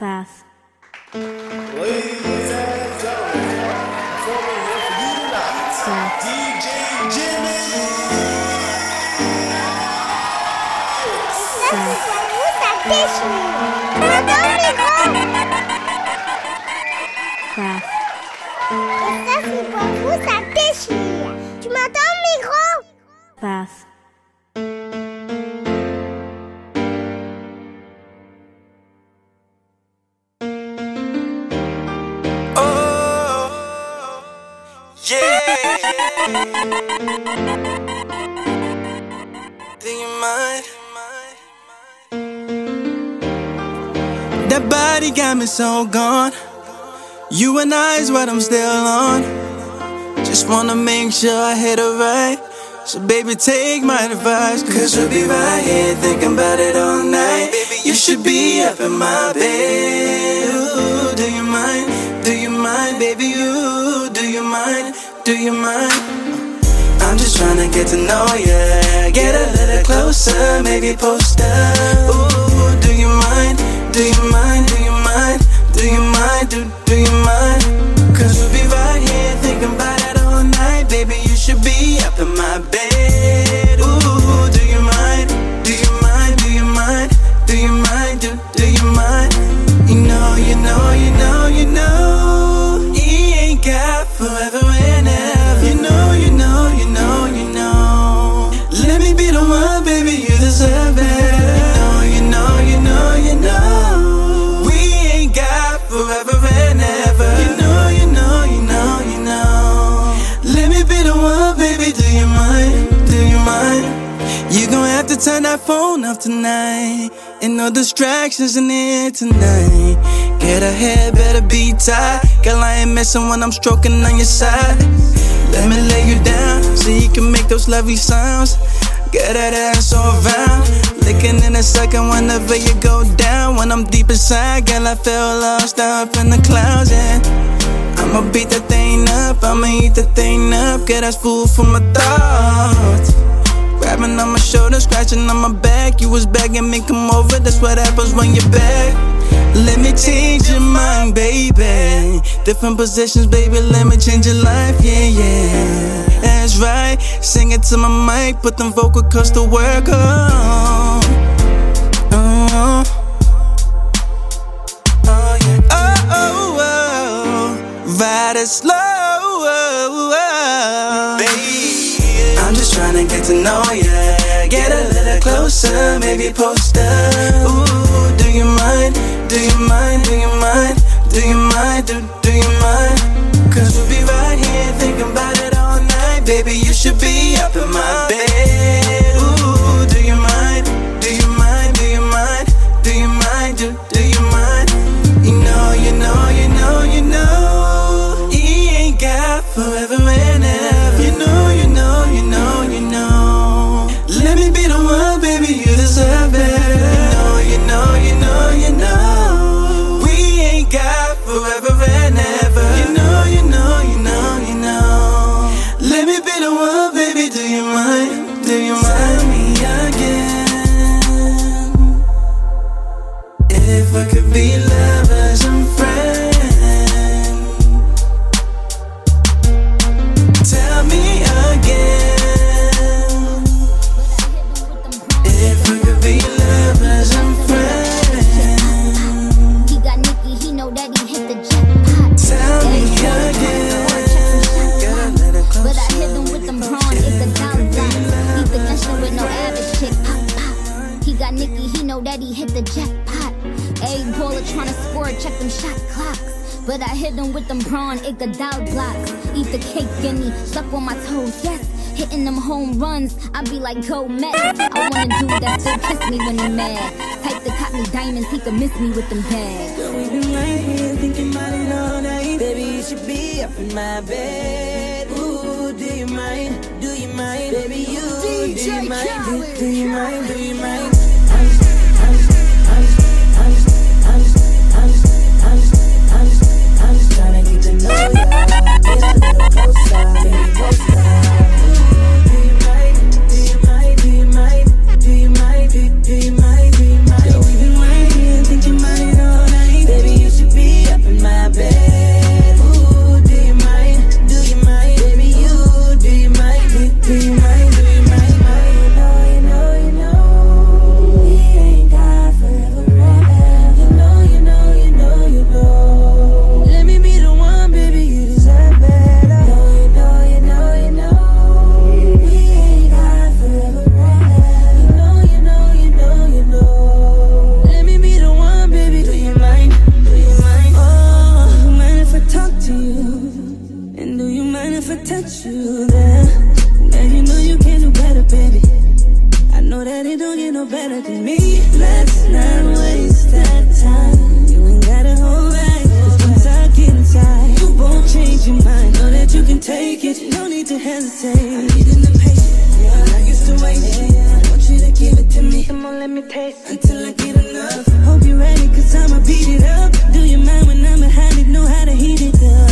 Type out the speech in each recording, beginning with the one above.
Pass. Ladies and gentlemen, performing here for you tonight, Pass. DJ Jimix. Pass. Pass. Body got me so gone. You and I is what I'm still on. Just wanna make sure I hit it right. So baby, take my advice. Cause we'll be right here thinking about it all night. Baby, you should be up in my bed. Ooh, do you mind? Do you mind, baby? You do you mind? Do you mind? I'm just trying to get to know ya. Get a little closer, maybe post up. Ooh, do you mind? Do you mind? Do you mind? Do you mind? Do, do you mind? Cause we'll be right here thinking about it all night. Baby, you should be up in my bed. Tonight. And no distractions in here tonight. Get hair, better be tight. Girl, I ain't messing when I'm stroking on your side. Let me lay you down so you can make those lovely sounds. Get that ass all around. Licking in a second whenever you go down. When I'm deep inside, girl, I feel lost up in the clouds. And I'ma beat that thing up, I'ma eat that thing up. Get that's food for my thoughts. Grabbing on my shoulder, scratching on my back. You was begging me, come over. That's what happens when you're back. Let me change your mind, baby. Different positions, baby. Let me change your life, yeah, yeah. That's right. Sing it to my mic, put them vocal cords to work on. Oh, oh, yeah. oh, oh, oh. Ride it slow. Oh, oh. Get to know ya. Get a little closer, maybe post up. Ooh, do you mind? Do you mind? Do you mind? Do you mind? Do, do you mind? Cause we'll be right here thinking about it all night. Baby, you should be up in my bed. Nicky, he know that he hit the jackpot. A baller tryna score, check them shot clocks. But I hit them with them prawn, it got down blocks. Eat the cake, gimme, suck on my toes, yes. Hitting them home runs, I be like, go Mets. I wanna do that, still kiss me when he mad. Type to cop me diamonds, he could miss me with them bags. We've been right here thinking about it all night. Baby, you should be up in my bed. Ooh, do you mind? Do you mind? Baby, you do you mind? Do, do you mind? Do you mind? closer, baby, closer, baby, closer. got you there. Now you know you can do better, baby. I know that it don't get no better than me. Let's not waste that time. You ain't got a whole back. Cause once I get inside, you won't change your mind. Know that you can take it. No need to hesitate. I'm needing the patience. I'm not used to waiting. I want you to give it to me. Come on, let me taste it. Until I get enough. Hope you're ready, cause I'ma beat it up. Do you mind when I'm behind it? Know how to heat it up.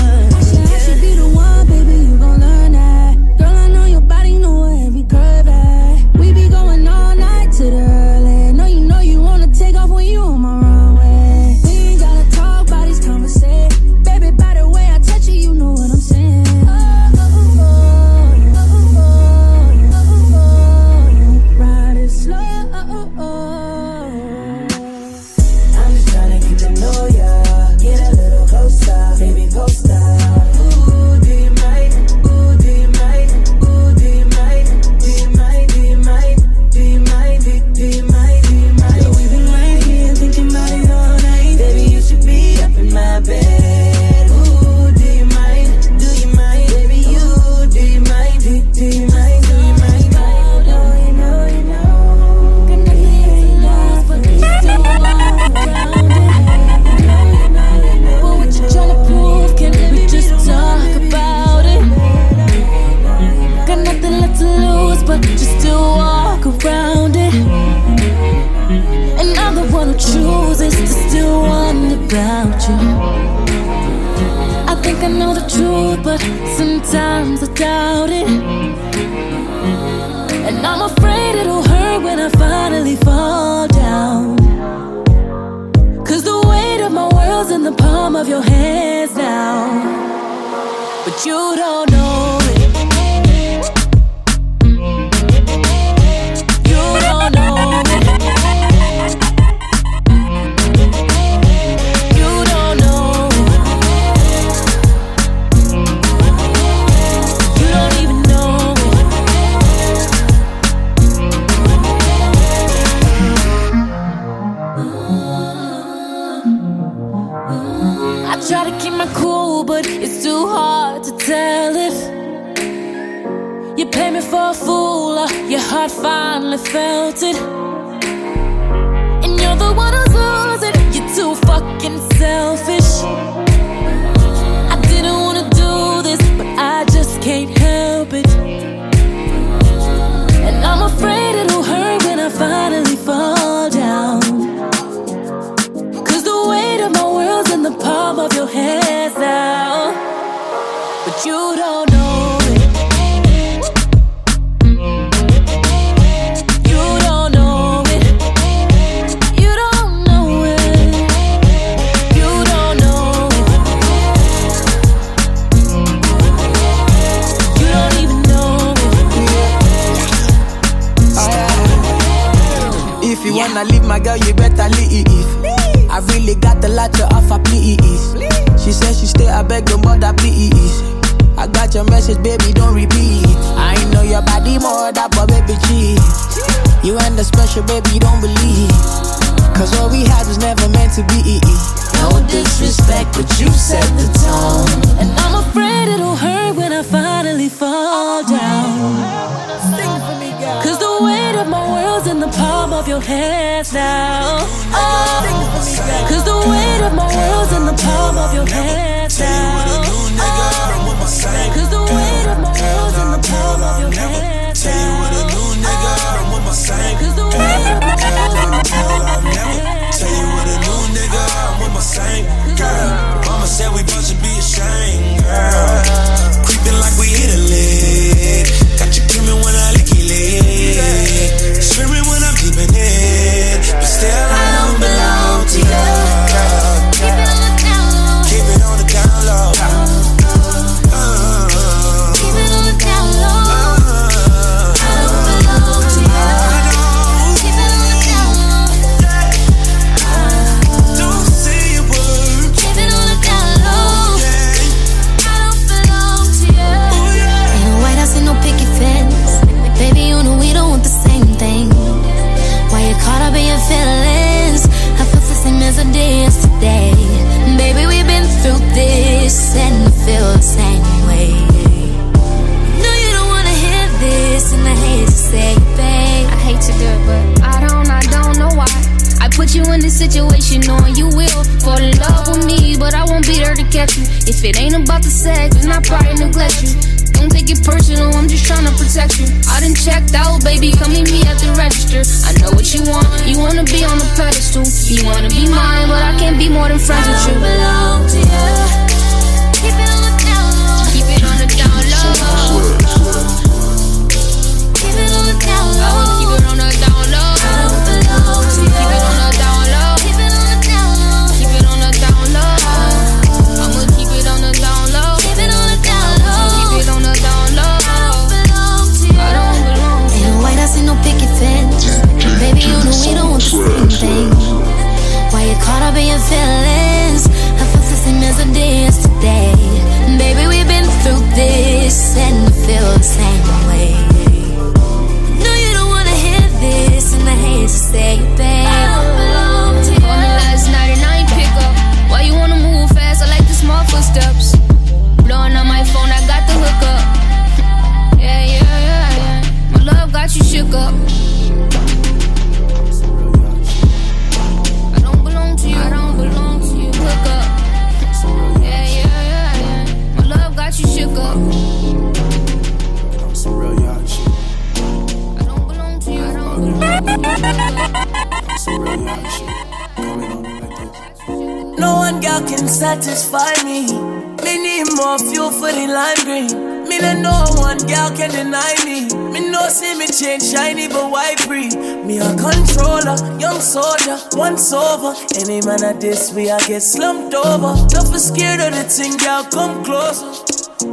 Once over. Any man at this way I get slumped over. Don't be scared of the thing, girl, come closer.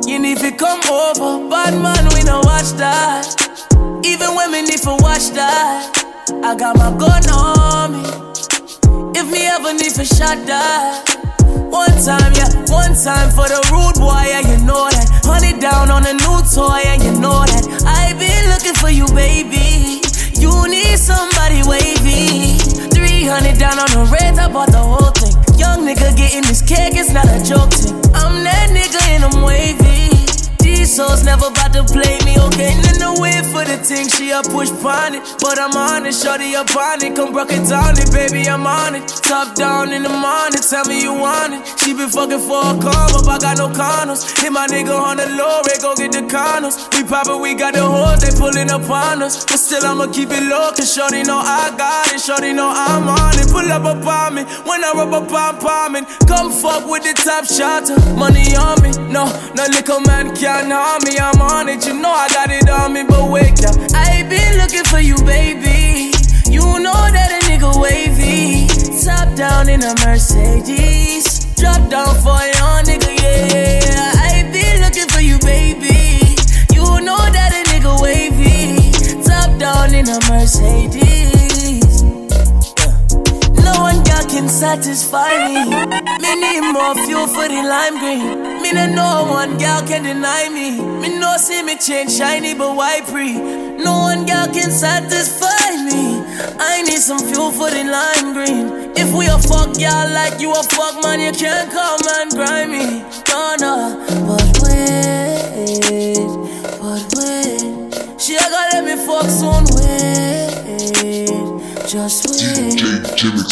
You need to come over. Bad man, we no watch that. Even women need to watch that. I got my gun on me. If me ever need for shot that One time, yeah, one time for the rude boy, yeah, you know that Honey down on a new toy, and you know that I been looking for you, baby You need somebody wavy 300 down on the red, I bought the whole thing. Young nigga getting this cake, it's not a joke thing. I'm that nigga and I'm wavy these souls never about to play me, okay? In the way for the thing, she a push pon it. But I'm on it, shorty up on it. Come broke it down it, baby, I'm on it. Top down in the morning, tell me you want it. She been fucking for a come up, I got no condoms. Hit my nigga on the low, ray, go get the condoms. We poppin', we got the hoes, they pulling up on us. But still, I'ma keep it low, cause shorty know I got it. Shorty know I'm on it. Pull up upon me when I rub up on palming. Come fuck with the top shot, money on me. No, no little man can't harm me. I'm on it, you know I got it on me. But wake up, I been looking for you, baby. You know that a nigga wavy. Top down in a Mercedes. Drop down for your nigga, yeah. I been looking for you, baby. You know that a nigga wavy. Top down in a Mercedes. No one can satisfy me. Me need more fuel for the lime green. Me no know one girl can deny me. Me no see me change shiny but white pre. No one girl can satisfy me. I need some fuel for the lime green. If we a fuck girl like you a fuck man, you can't come and grind me. No no, but wait, but wait. She a gonna let me fuck soon. Wait, just wait.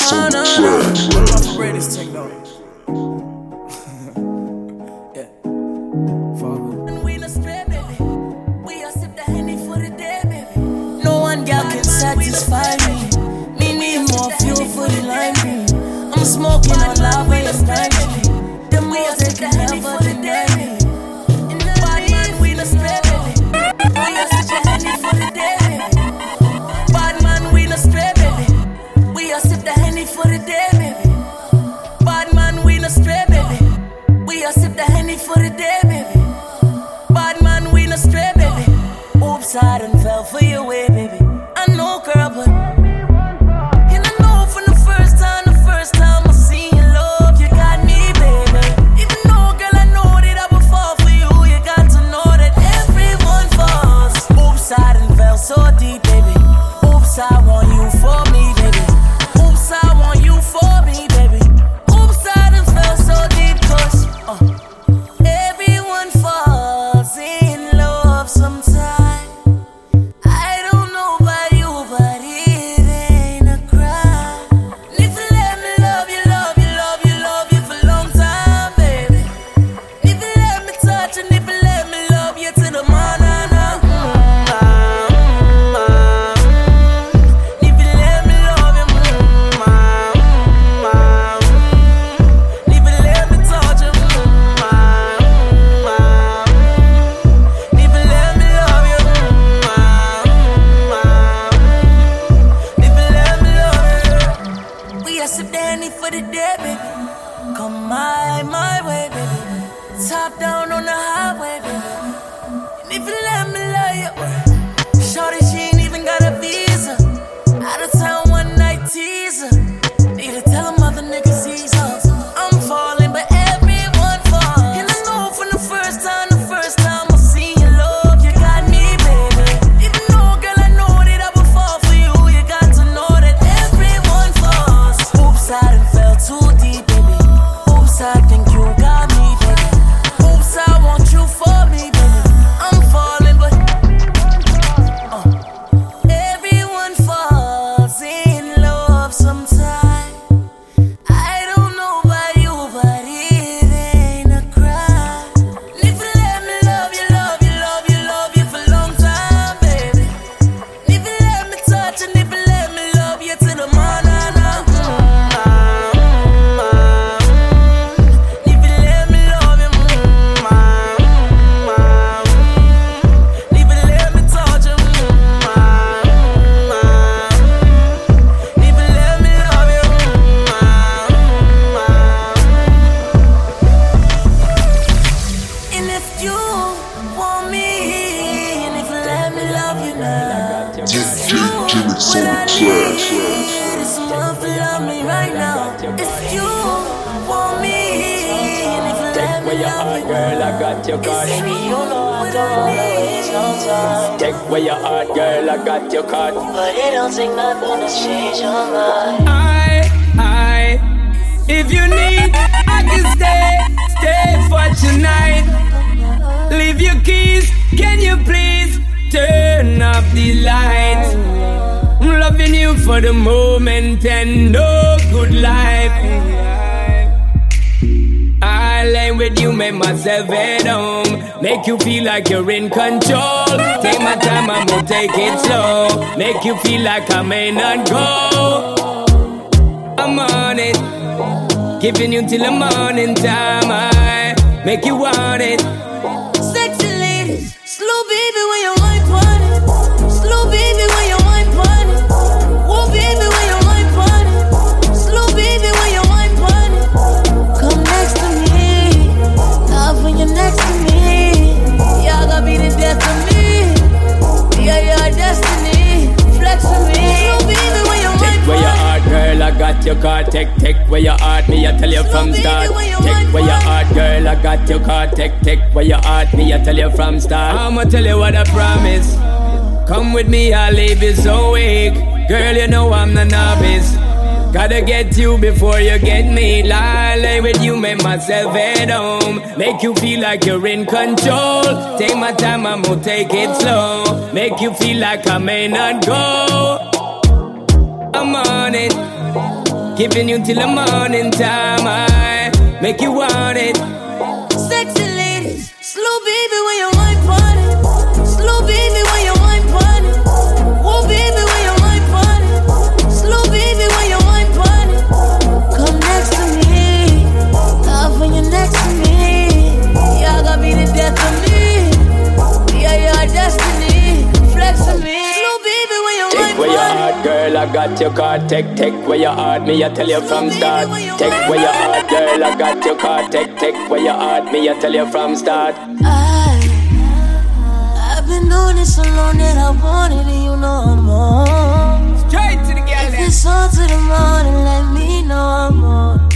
Oh, no, no. What about the greatest thing though? Satisfy me. Me need more fuel for the lime. I'm smoking on they can never deny me. The a Henny for the day, baby. Bad man, we. We sip the Henny for the day, baby. Bad man, we stray, baby. We sip the Henny for the day, baby. Bad man, we stray, baby. Oops, I done fell for your way, stay, stay for tonight. Leave your keys, can you please turn off the lights? I'm loving you for the moment and no good life. I lay with you, make myself at home. Make you feel like you're in control. Take my time, I'm gonna take it slow. Make you feel like I may not go. I'm on it. Giving you till the morning time. I make you want it. Got your card. Take, take where your heart, me, I tell you from start. Take where your heart, girl, I got your card. Take, take where your heart, me, I tell you from start. I'ma tell you what I promise. Come with me, I'll leave you so weak. Girl, you know I'm the novice. Gotta get you before you get me. Lie, lay with you, make myself at home. Make you feel like you're in control. Take my time, I'm gonna take it slow. Make you feel like I may not go. I'm on it. Giving you till the morning time. I make you want it. Sexy got your card. Take, take where your heart, me, I tell you from start. Take where your heart, girl, I got your card. Take, take where your heart, me, I tell you from start. I, I've been doing it so long that I want it, you know I'm on. Straight to the girl, If it's on to the morning, let me know I'm on.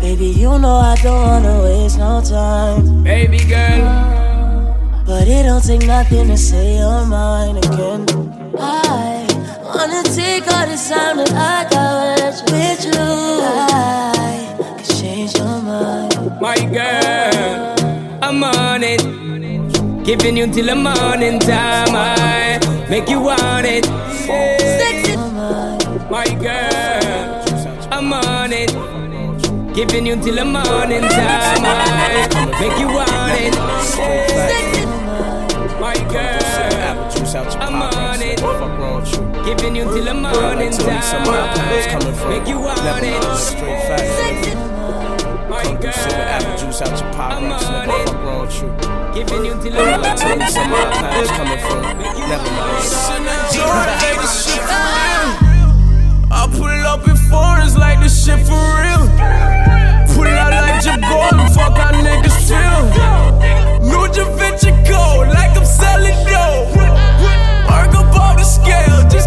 Baby, you know I don't wanna waste no time. baby girl. But it don't take nothing to say you're mine again. I wanna take all the time that I got with you. I can change your mind. My girl, I'm on it. Giving you till the morning time. I make you want it. Sexy. My girl, I'm on it. Giving you till the morning time. I make you want it. Sexy. My girl, Apple juice out your I'm pocket. on it. You. giving you till the morning Tell me some of my pockets coming time. from. Make you want Never it. straight facts. My Sip the apple girl, juice out your pocket. I'm on Fuck wrong with you. giving you till the morning Tell me some of my pockets coming from. Never mind. I pull up in foreigns like this shit for real. Pull out like Jim Gordon, fuck how niggas feel. New Da Vinci Code, like I'm selling dope. Work up off the scale, just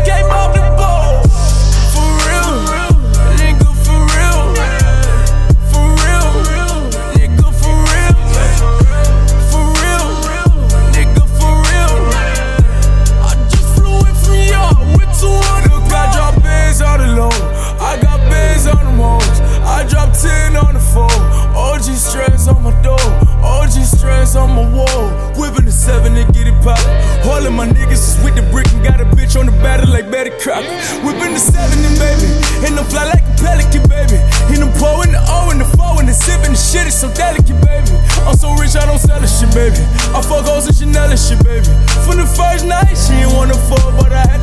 7 to get it poppin'. All of my niggas is with the brick and got a bitch on the battle like Betty Crocker. Whipping the 7 and baby. And I'm fly like a pelican, baby. And I'm pouring the O and the 4 and the sipping the shit is so delicate, baby. I'm so rich, I don't sell the shit, baby. I fuck hoes and Chanel and shit, baby. From the first night, she ain't wanna fuck, but I had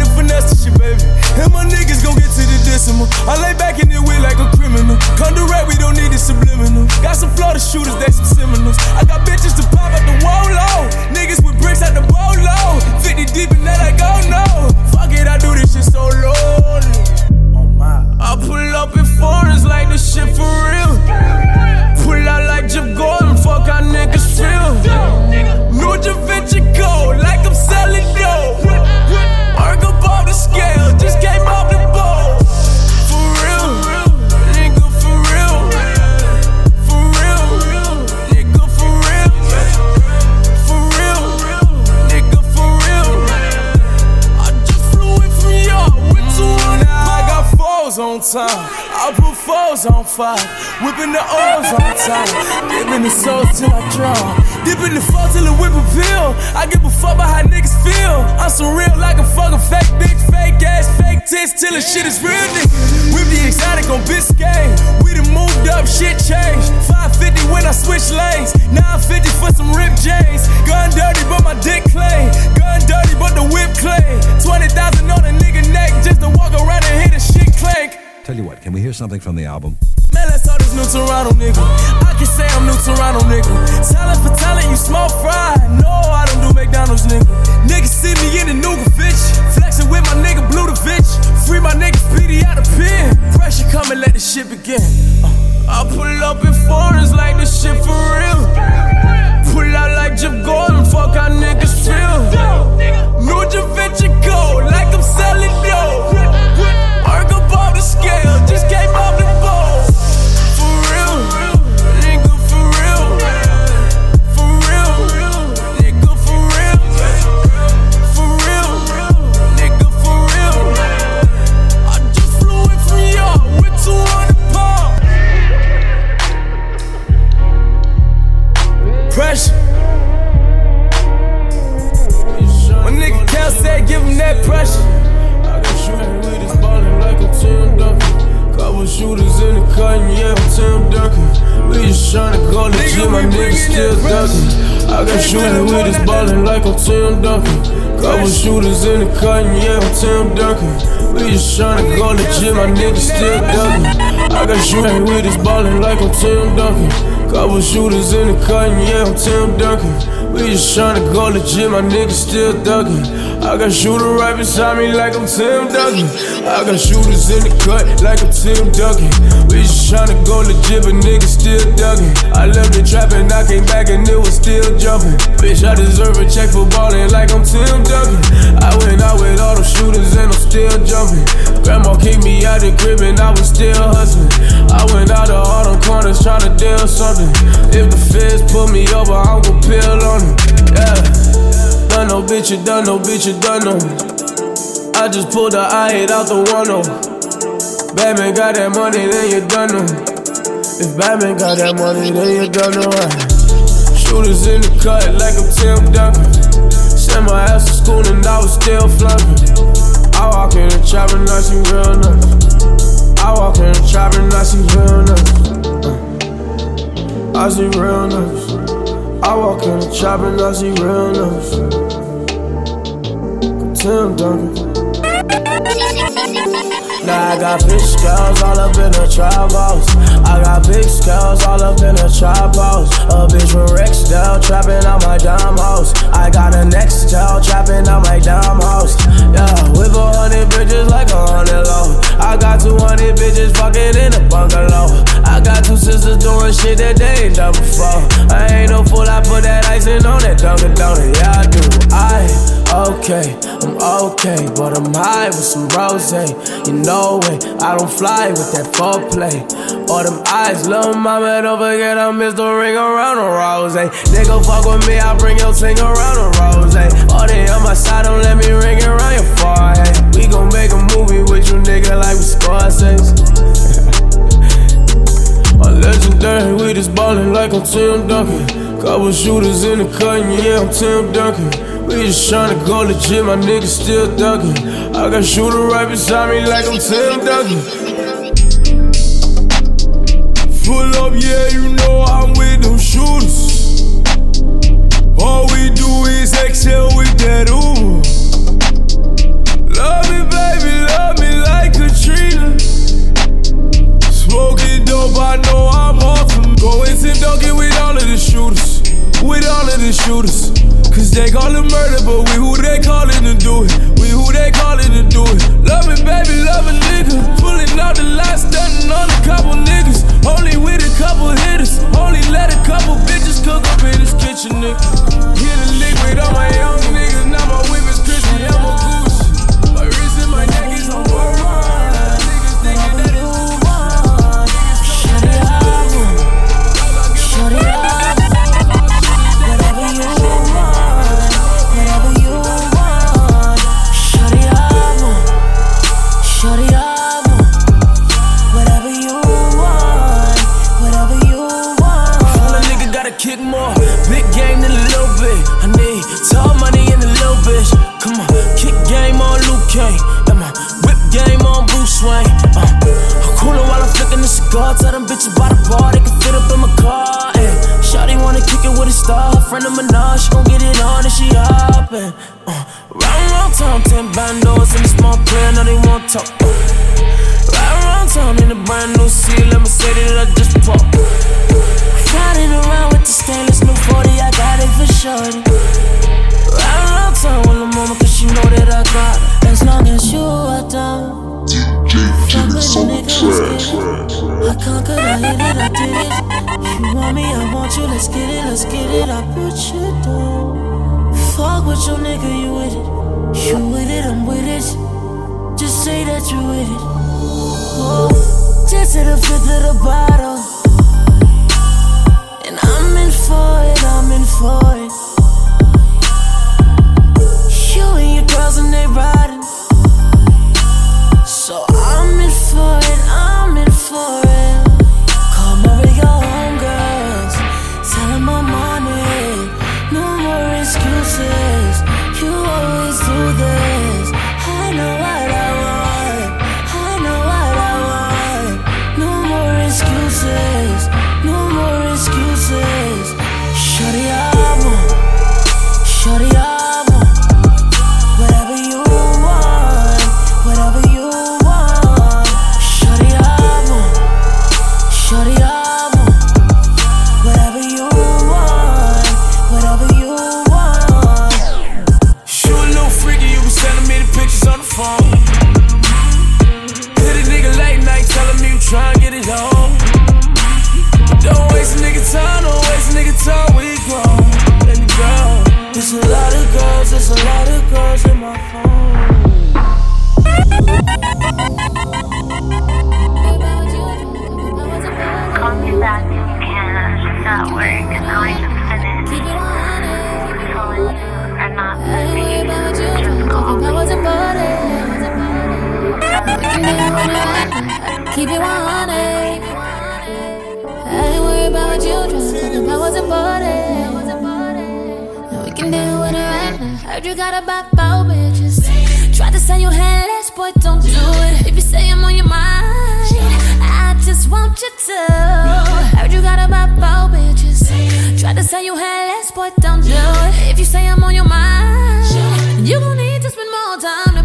Toronto nigga. Talent for talent, you small fry. No, I don't do McDonald's nigga. Niggas see me in the Nuga bitch. Flexing with my nigga Blue the bitch. Free my nigga Speedy out the pen. Pressure come and let the shit begin. Uh, I pull up in foreigns like this shit for real. Pull out like Jim Gordon, Couple shooters in the cut, and yeah, I'm Tim Duncan. We just tryna go to gym, my nigga still ducking. I got shooting with his ballin' like I'm Tim Duncan. Couple shooters in the cut, and yeah, I'm Tim Duncan. We just tryna go legit, my niggas still ducking. I got shooter right beside me like I'm Tim Duncan. I got shooters in the cut like I'm Tim Duncan. We just tryna go legit, but niggas still ducking. I left the trap and I came back and it was still jumping. Bitch, I deserve a check for ballin' like I'm Tim Duncan. I went out with all the shooters and I'm still jumping. Grandma kicked me out the crib and I was still hustling. I went out to all them corners tryna deal something. If the feds pull me over, I'm gon' peel on them. Yeah. Done no bitch, you done no bitch, you done no. I just pulled the I hit out the one oh. Batman got that money, then you done no. If Batman got that money, then you done no. Shooters in the cut like I'm Tim Duncan. Sent my ass to school and I was still flunking. I walk in the trap and I see real nuts. I walk in the trap and I see real nuts. I see real nuts. I walk in the trap and I see real nuts. Now I got big scales all up in the trap house. I got big scales all up in the trap house. A bitch from Rexdale trapping on my dumb house. I got a next Nextel trapping on my dumb house. Yeah, with a hundred bitches like a hundred low. I got 200 bitches fucking in a bungalow. I got two sisters doing shit that they ain't done before. I ain't no fool. I okay, but I'm high with some rose. You know it, I don't fly with that foreplay. All them eyes, little mama, don't forget I missed the ring around the rose. Nigga, fuck with me, I bring your ting around the rose. All they on my side, don't let me ring around your forehead. We gon' make a movie with you, nigga, like we Scorsese. I'm legendary, we just ballin' like I'm Tim Duncan. Couple shooters in the cutting, yeah, I'm Tim Duncan. We just tryna go legit, my niggas still dunking. I got shooter right beside me like I'm Tim Duncan. Pull up, yeah, you know I'm with them shooters. All we do is excel with that Uber. Love me, baby, love me like Katrina. Smoking dope, I know I'm off him. Going Tim Duncan with all of the shooters. With all of the shooters. Cause they call it murder, but we who they callin' to do it. We who they callin' to do it. Love me, baby, love a nigga. Pulling out the last stunning on a couple niggas. Only with a couple hitters. Only let a couple bitches cook up in this kitchen, nigga. Hit a liquid on my young I ain't what you. And we can deal with it right now. Heard you got about four bitches. Tried to say you had less, boy, don't do it. If you say I'm on your mind, I just want you to. Heard you got about four bitches. Tried to say you had less, boy, don't do it. If you say I'm on your mind, you gon' need to spend more time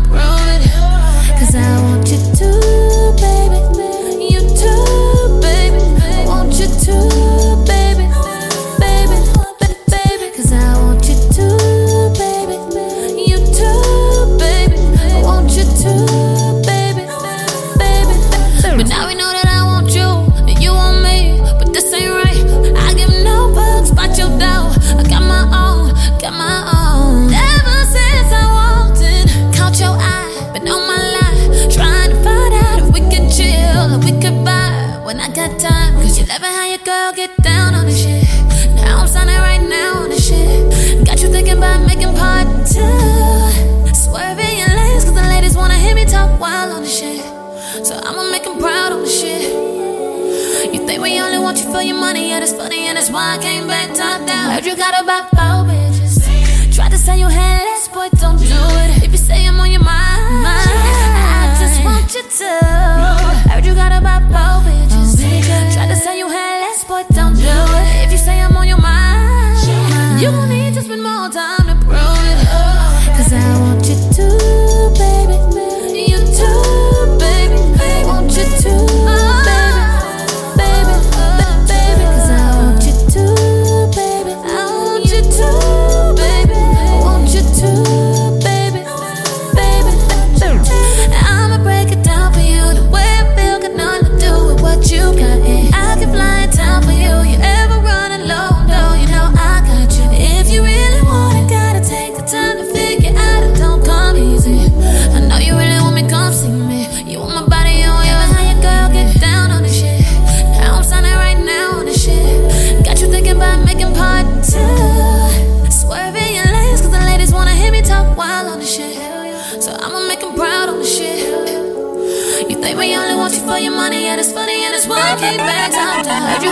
want you for your money, yeah, that's funny, and that's why I came back top down. Heard you got about five bitches. Tried to sell you.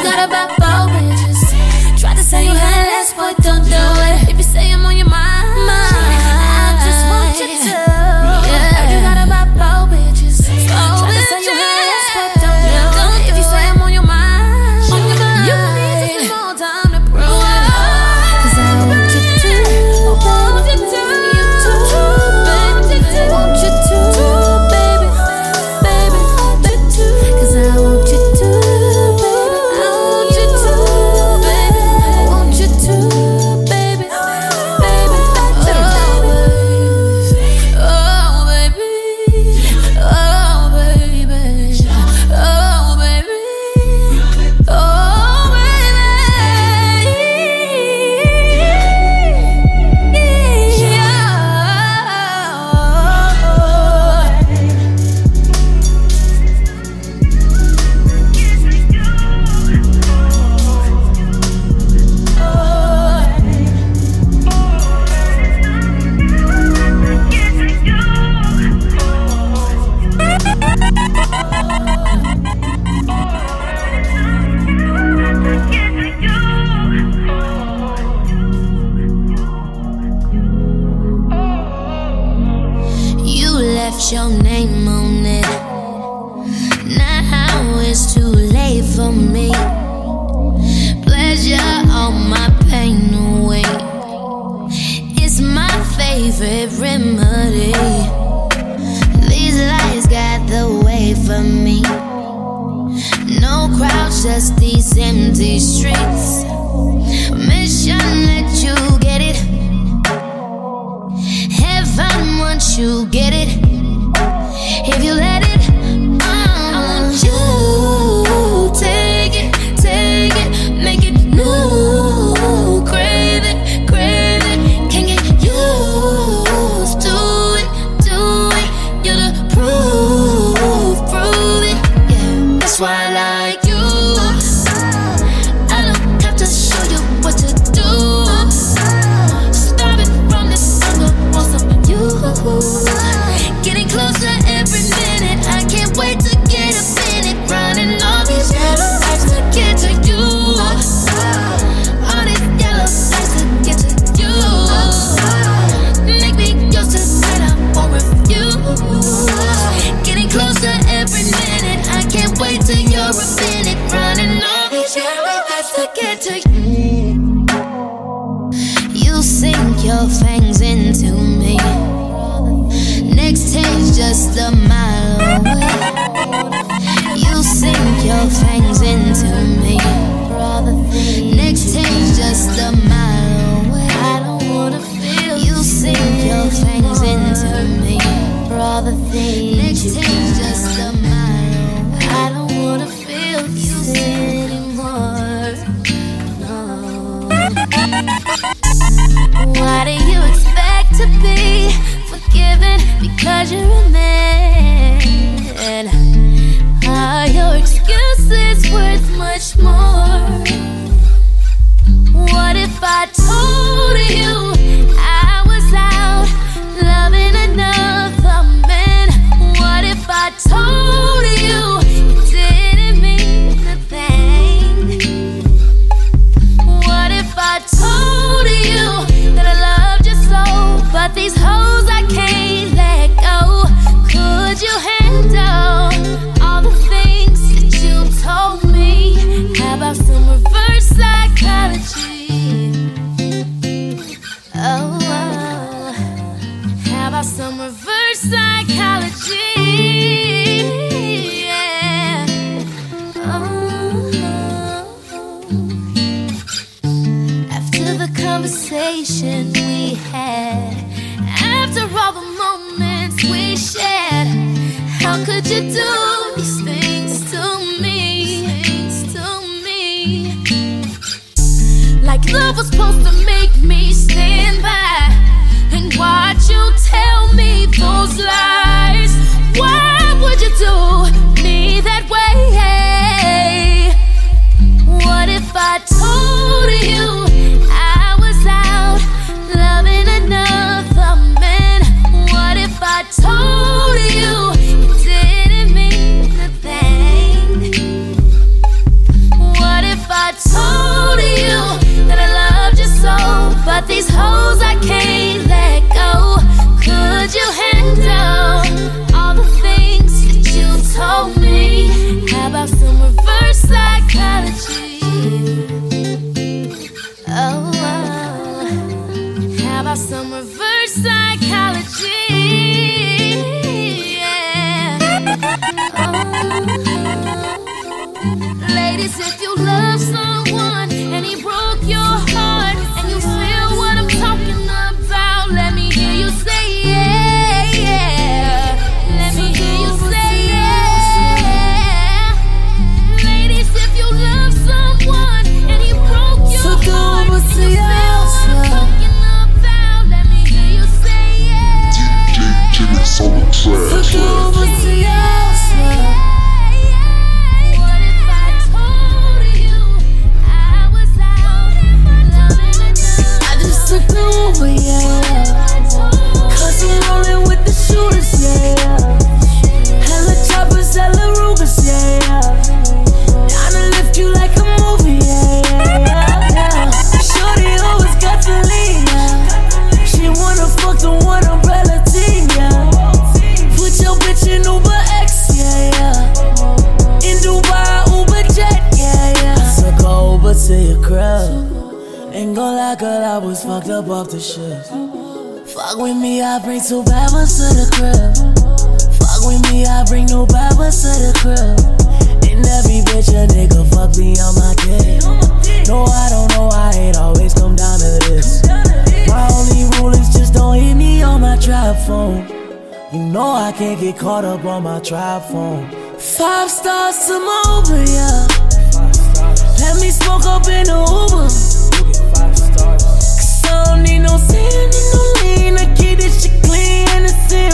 got about four bitches. Try to say you had less, but don't do it. remedy. These lights got the way for me. No crowds, just these empty streets. Mission let you get it. Heaven wants you get it. you do these things to me? Like love was supposed to be caught up on my tribe phone. Five stars to my Uber, yeah. Let me smoke up in the Uber. Cause I don't need no sand and no lean. I keep this shit clean and it's in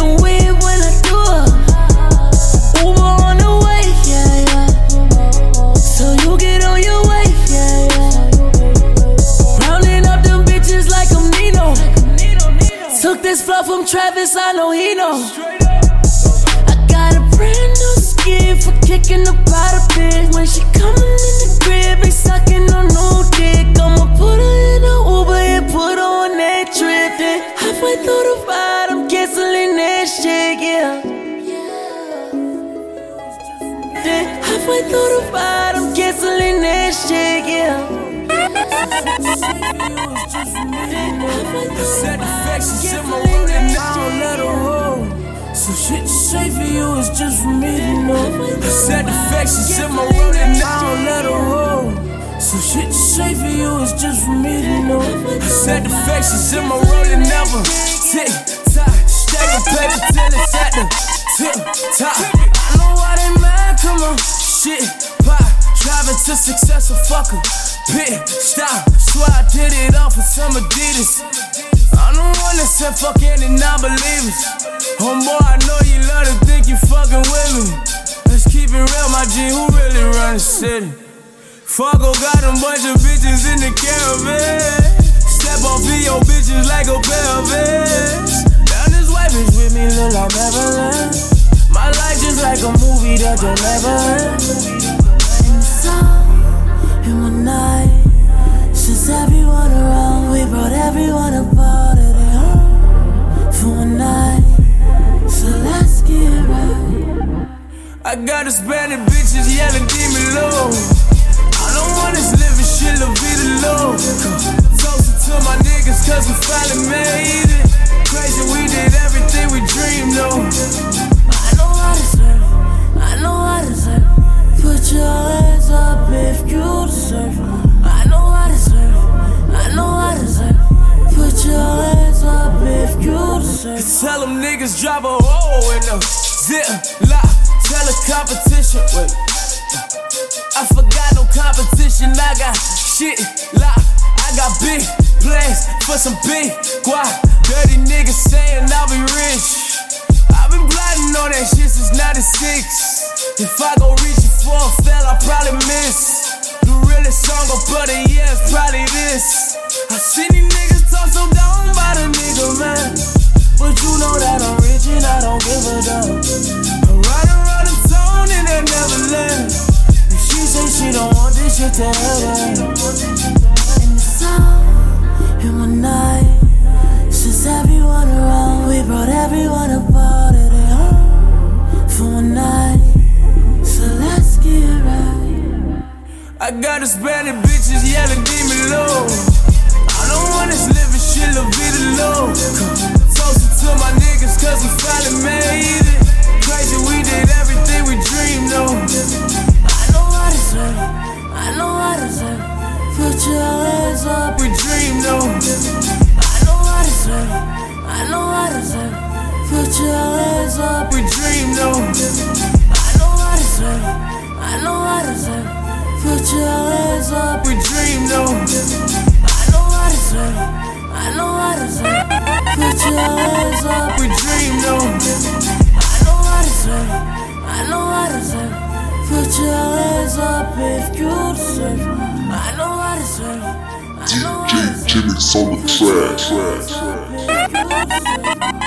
not believe. Homeboy, I know you love to think you fucking with me. Let's keep it real, my G, who really runs the city? Fargo got a bunch of bitches in the caravan. Step off in your bitches like a pelvis. Down this white bitch with me, look like Maryland. My life just like a movie that you'll never end. So in one night, since everyone around, we brought everyone apart tonight. So let's get right. I got a Spanish bitches yelling, give me low. I don't want this living shit, La Vida low. Toasted to my niggas, cause we finally made it. Crazy, we did everything we dreamed of. I know I deserve serve, I know I deserve serve. Put your hands up if you deserve your hands up if you're the. Tell them niggas drop a hole in them. Zip, lock, tell a competition. Wait. I forgot no competition. I got shit locked. I got big plans for some big guap. Dirty niggas saying I'll be rich. I've been blinding on that shit since 96. If I go reaching for a fell, I probably miss. The realest song of butter, yeah, it's probably this. I seen these niggas talk so down by the nigga, man. But you know that I'm rich and I don't give a damn. I'm riding around the town in that Neverland. And she say she don't want this shit to happen. In the sun, in one night. Since everyone around, we brought everyone about it at home for one night. So let's get right. I got Hispanic bitches yelling, give me low. I don't want this shit, la vida low. Toasting to my niggas, cause we finally made it. Crazy, we did everything we dreamed of. I know I deserve it. I know I deserve it. Put your hands up. We dreamed of. I know I deserve it. I know I deserve it. Put your hands up. We dreamed of. I know I deserve it. I know I deserve it. Put your hands up. We dreamed of. I know I deserve it. I know I deserve it. Put your hands up. We dreamed of. I know it. I know it. Put your hands up if you deserve. I know I deserve it. I know I deserve it. Jimmy on the